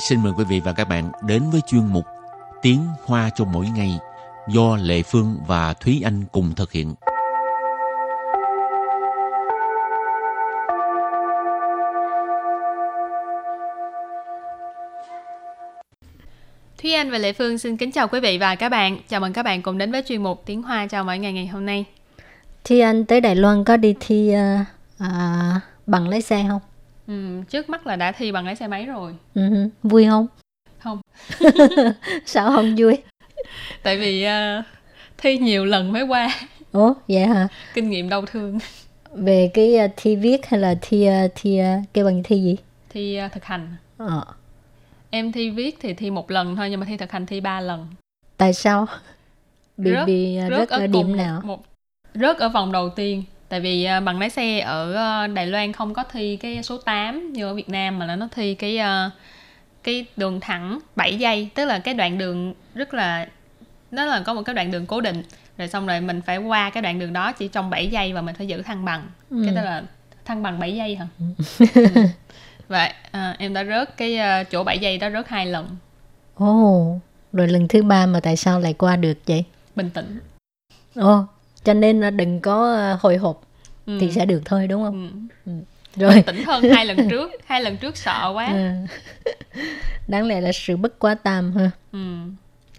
xin mời quý vị và các bạn đến với chuyên mục Tiếng Hoa cho mỗi ngày do Lệ Phương và Thúy Anh cùng thực hiện. Thúy Anh và Lệ Phương xin kính chào quý vị và các bạn. Chào mừng các bạn cùng đến với chuyên mục Tiếng Hoa chào mỗi ngày ngày hôm nay. Thúy Anh tới Đài Loan có đi thi uh, à, bằng lái xe không? Ừ, trước mắt là đã thi bằng lái xe máy rồi. Ừ, vui không? Không. Sao không vui? Tại vì uh, thi nhiều lần mới qua. Ủa, vậy hả? Kinh nghiệm đau thương. Về cái uh, thi viết hay là thi uh, thi uh, cái bằng thi gì? Thi uh, thực hành. Ờ. Em thi viết thì thi một lần thôi nhưng mà thi thực hành thi ba lần. Tại sao? Bị Rớt- bị rớt rớt ở điểm cùng nào? Một, rớt ở vòng đầu tiên. Tại vì uh, bằng lái xe ở uh, Đài Loan không có thi cái số 8 như ở Việt Nam mà là nó thi cái uh, cái đường thẳng 7 giây, tức là cái đoạn đường rất là nó là có một cái đoạn đường cố định rồi xong rồi mình phải qua cái đoạn đường đó chỉ trong 7 giây và mình phải giữ thăng bằng. Ừ. Cái đó là thăng bằng 7 giây hả? Ừ. Vậy à, em đã rớt cái chỗ 7 giây đó rớt hai lần. Ồ, rồi lần thứ ba mà tại sao lại qua được vậy? Bình tĩnh. Ồ, cho nên đừng có uh, hồi hộp Ừ. thì sẽ được thôi đúng không? Ừ. Rồi. Bình tĩnh hơn hai lần trước, hai lần trước sợ quá. Ừ. Đáng lẽ là sự bất quá tam ha. Ừ.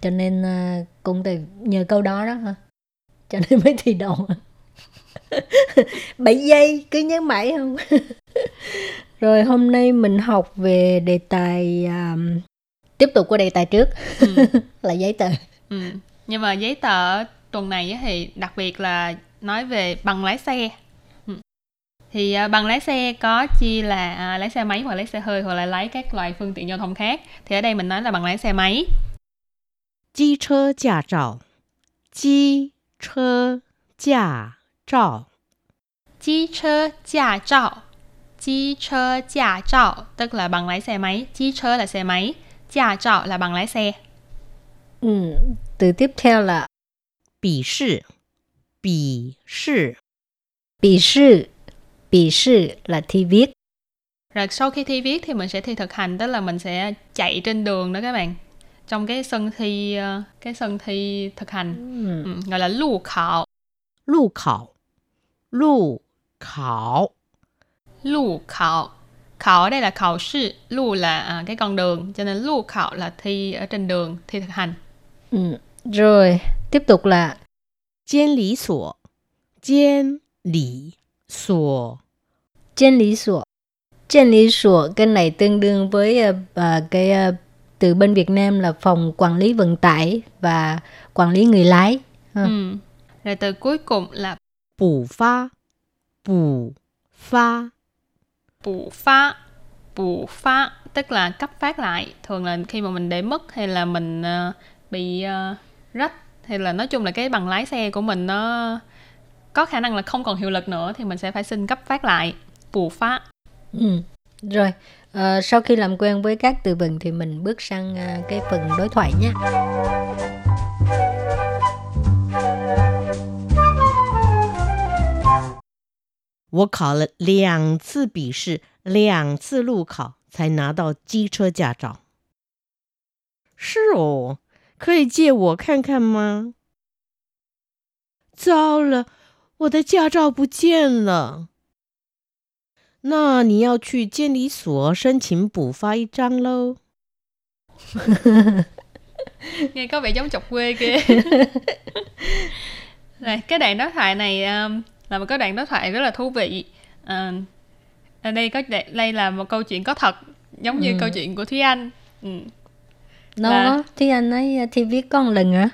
cho nên à, cũng từ nhờ câu đó đó hả cho nên mới thi đậu 7 giây cứ nhớ mãi không rồi hôm nay mình học về đề tài à, tiếp tục qua đề tài trước Ừ. là giấy tờ Ừ. Nhưng mà giấy tờ tuần này thì đặc biệt là nói về bằng lái xe. Ừ. Thì à, bằng lái xe có chia là à, lái xe máy hoặc lái xe hơi hoặc là lái các loại phương tiện giao thông khác. Thì ở đây mình nói là bằng lái xe máy. Chi chơ giả trào. Chi chơ giả trào. Chi chơ giả trào. Chi chơ giả trào tức là bằng lái xe máy. Chi chơ là xe máy giả trào là bằng lái xe. Ừ từ tiếp theo là 笔试，笔试， bị sư bị sư là thi viết Rồi sau khi thi viết thì mình sẽ thi thực hành tức là mình sẽ chạy trên đường đó các bạn. Trong cái sân thi ờ, cái sân thi thực hành ừ. ừ, gọi là lưu khảo, 路考，路考， lưu khảo. Khảo ở đây là khảo sư, lưu là à, cái con đường, cho nên lưu khảo là thi ở trên đường, thi thực hành. Ừ. rồi Tiếp tục là Chiên lý sổ Chiên lý sổ Chiên lý sổ Chiên lý sổ Cái này tương đương với uh, cái uh, từ bên Việt Nam là phòng quản lý vận tải và quản lý người lái. Ừ. Rồi từ cuối cùng là bù phá. Bù phá. Bù phá. Bù phá tức là cấp phát lại, thường là khi mà mình để mất hay là mình uh, bị uh, rách hay là nói chung là cái bằng lái xe của mình nó có khả năng là không còn hiệu lực nữa thì mình sẽ phải xin cấp phát lại. Bù phá. Ừ. rồi ờ, sau khi làm quen với các từ vựng thì mình bước sang ờ, cái phần đối thoại nhé 我考了两次笔试，两次路考，才拿到机车驾照。是哦， 可以借我看看吗？糟了，我的驾照不见了。那你要去监理所申请补发一张喽。 Nghe có vẻ giống chọc quê kia. Này, cái đoạn đối thoại này um, là một cái đoạn đối thoại rất là thú vị. À, ở đây có đây là một câu chuyện có thật giống như Ừ. câu chuyện của Thúy Anh. Ừ. nó Là- thì anh ấy ờ, thi viết con lần hả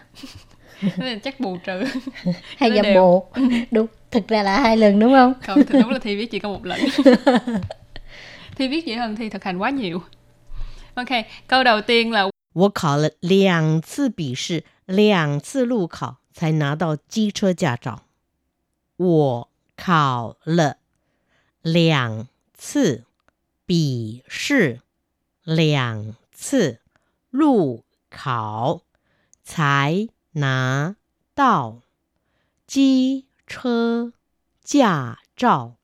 Thế nên chắc bù trừ. hay Nó giả đều. bộ đúng thực ra là hai lần đúng không Không, thì đúng là thi viết chỉ có một lần. thi viết dễ hơn thi thực hành quá nhiều. Ok, câu đầu tiên là 我考了两次笔试，两次路考，才拿到机车驾照。我考了两次笔试，两次 路考，才拿到机车驾照。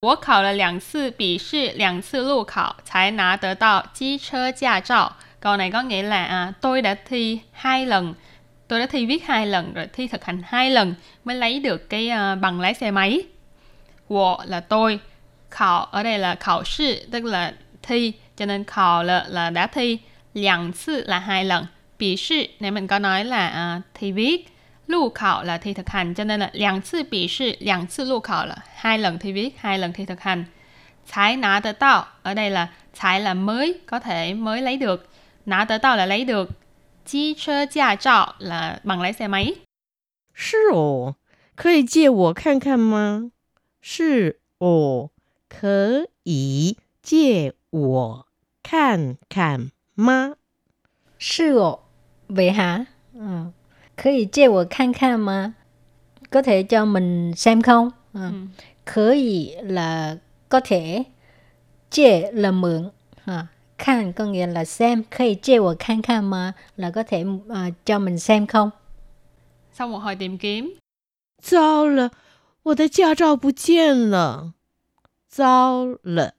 我考了两次笔试，两次路考才拿得到机车驾照. Câu này có nghĩa là à, tôi đã thi hai lần, tôi đã thi viết hai lần rồi thi thực hành hai lần mới lấy được cái uh, bằng lái xe máy. 我 là tôi, khảo ở đây là khảo sư tức là thi, cho nên khảo là, là đã thi, 两次 là hai lần, bị sư này mình có nói là uh, thi viết, lưu khảo là thi thực hành cho nên là 两次笔试两次路考 là hai lần thi viết hai lần thi thực hành Thái nã tờ tạo ở đây là thái là mới có thể mới lấy được nã tờ tạo là lấy được chi chơ gia trạo là bằng lái xe máy 是哦，可以借我看看吗？是哦，可以借我看看 吗？是哦，vậy hả? Ừ. 可以借我看看吗? Có thể cho mình xem không? Ừ. ừ. Khở ý là có thể, chê là mượn, à, khan có nghĩa là xem, khởi chê của khan khan mà là có thể uh, cho mình xem không? Sau một hồi tìm kiếm, 糟了，我的驾照不见了！糟了，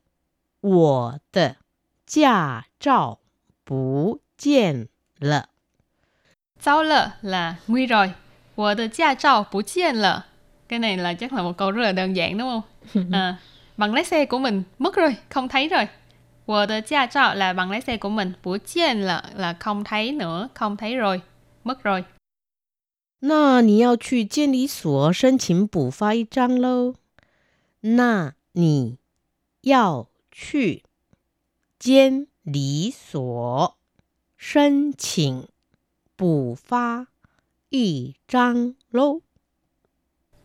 我的驾照 不见了。 Sao lợ là nguy rồi. Wo de gia trao bù chiên lợ. Cái này là chắc là một câu rất là đơn giản đúng không? À, bằng lái xe của mình mất rồi, không thấy rồi. Wo de gia trao là bằng lái xe của mình, bù chiên là là không thấy nữa, không thấy rồi, mất rồi. 那你要去监理所申请补发一张喽。那你要去监 理所申请补发一张喽。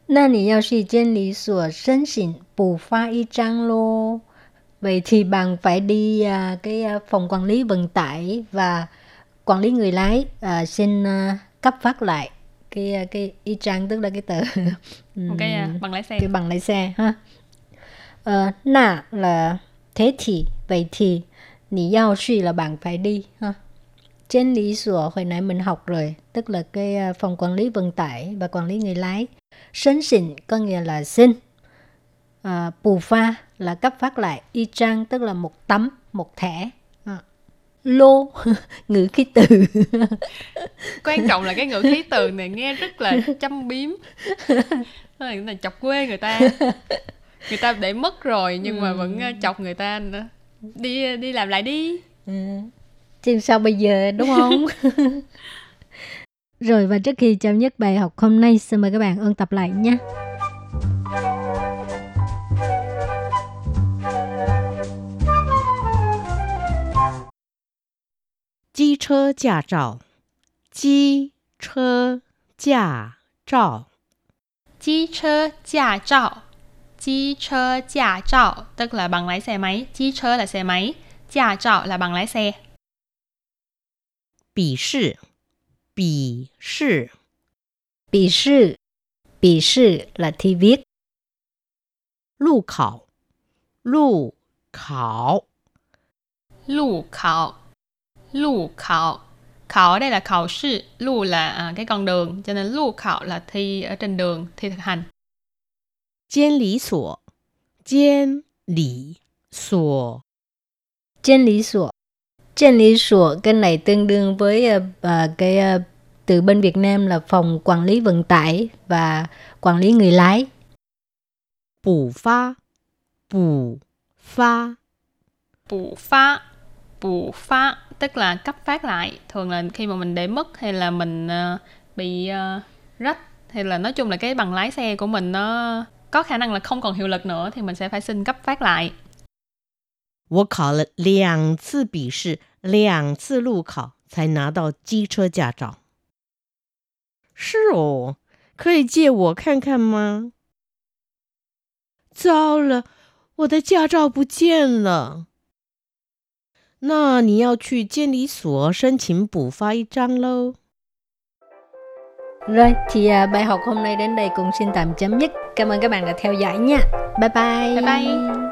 那你要去监理所申请补发一张lô. Vậy thì bạn phải đi à, cái à, phòng quản lý vận tải và quản lý người lái à, xin à, cấp phát lại cái à, cái y trang tức là cái tờ Một cái à, bằng lái xe. cái bằng lái xe ha. Ờ, nà là thế thì vậy thì nì yao suy là bạn phải đi ha. Trên lý sửa hồi nãy mình học rồi, tức là cái phòng quản lý vận tải và quản lý người lái. Sân xịn có nghĩa là xin. À, bù pha là cấp phát lại. Y trang tức là một tấm, một thẻ. À. Lô, ngữ khí từ. Quan trọng là cái ngữ khí từ này nghe rất là châm biếm. Cái này chọc quê người ta. Người ta để mất rồi nhưng mà vẫn chọc người ta nữa đi đi làm lại đi. Ừ. chứ sao bây giờ đúng không? Rồi và trước khi chào nhất bài học hôm nay xin mời các bạn ôn tập lại nhé Chi chơ giả trào Chi chơ giả trào Chi chơ giả trào Chi chơ giả trạo tức là bằng lái xe máy. Chi chơ là xe máy. Giả trạo là bằng lái xe. Bỉ sư Bỉ sư Bỉ sư Bỉ sư là thi viết. Lụ khảo Lụ khảo Lụ khảo Lụ khảo Khảo đây là khảo sư. Lụ là à, cái con đường. Cho nên lụ khảo là thi ở trên đường, thi thực hành. 监理所，监理所， Trên lý sủa. Trên lý sủa cái này tương đương với ờ, ờ, cái ờ, từ bên Việt Nam là phòng quản lý vận tải và quản lý người lái. 补发，补发， Bù phá. Bù phá tức là cấp phát lại. Thường là khi mà mình để mất hay là mình ờ, bị ờ, rách hay là nói chung là cái bằng lái xe của mình nó có khả năng là không còn hiệu lực nữa thì mình sẽ phải xin cấp phát lại. 我考了两次笔试，两次路考，才拿到机车驾照。是哦，可以借我看看吗？糟了，我的驾照不见了。那你要去监理所申请补发一张喽。 Rồi thì à, bài học hôm nay đến đây cũng xin tạm chấm dứt. Cảm ơn các bạn đã theo dõi nha. Bye bye. Bye bye.